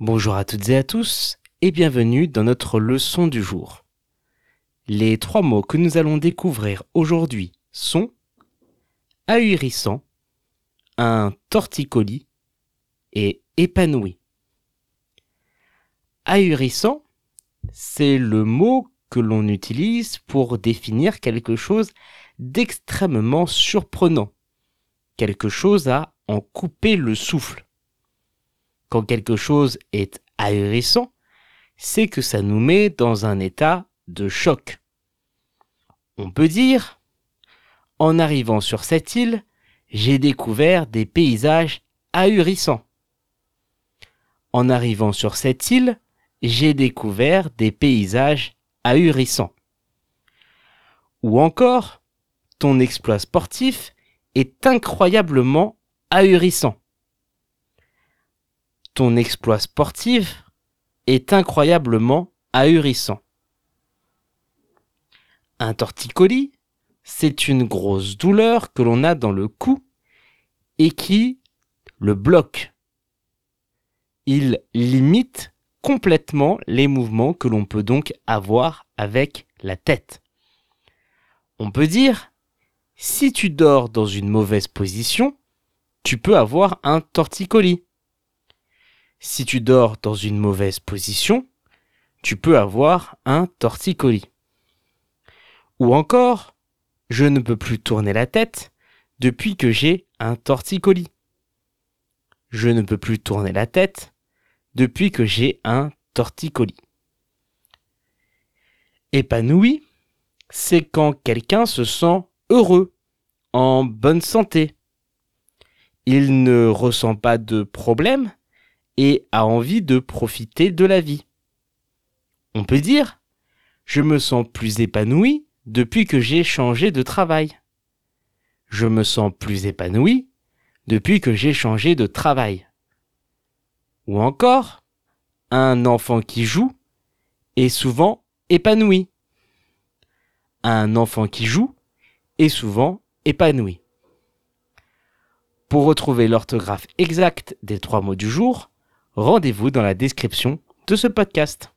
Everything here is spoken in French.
Bonjour à toutes et à tous et bienvenue dans notre leçon du jour. Les trois mots que nous allons découvrir aujourd'hui sont ahurissant, un torticolis et épanoui. Ahurissant, c'est le mot que l'on utilise pour définir quelque chose d'extrêmement surprenant, quelque chose à en couper le souffle. Quand quelque chose est ahurissant, c'est que ça nous met dans un état de choc. On peut dire, en arrivant sur cette île, j'ai découvert des paysages ahurissants. En arrivant sur cette île, j'ai découvert des paysages ahurissants. Ou encore, ton exploit sportif est incroyablement ahurissant. Ton exploit sportif est incroyablement ahurissant. Un torticolis, c'est une grosse douleur que l'on a dans le cou et qui le bloque. Il limite complètement les mouvements que l'on peut donc avoir avec la tête. On peut dire, si tu dors dans une mauvaise position, tu peux avoir un torticolis. Si tu dors dans une mauvaise position, tu peux avoir un torticolis. Ou encore, je ne peux plus tourner la tête depuis que j'ai un torticolis. Je ne peux plus tourner la tête depuis que j'ai un torticolis. Épanoui, c'est quand quelqu'un se sent heureux, en bonne santé. Il ne ressent pas de problème et a envie de profiter de la vie. On peut dire, je me sens plus épanoui depuis que j'ai changé de travail. Je me sens plus épanoui depuis que j'ai changé de travail. Ou encore, un enfant qui joue est souvent épanoui. Un enfant qui joue est souvent épanoui. Pour retrouver l'orthographe exacte des trois mots du jour, rendez-vous dans la description de ce podcast.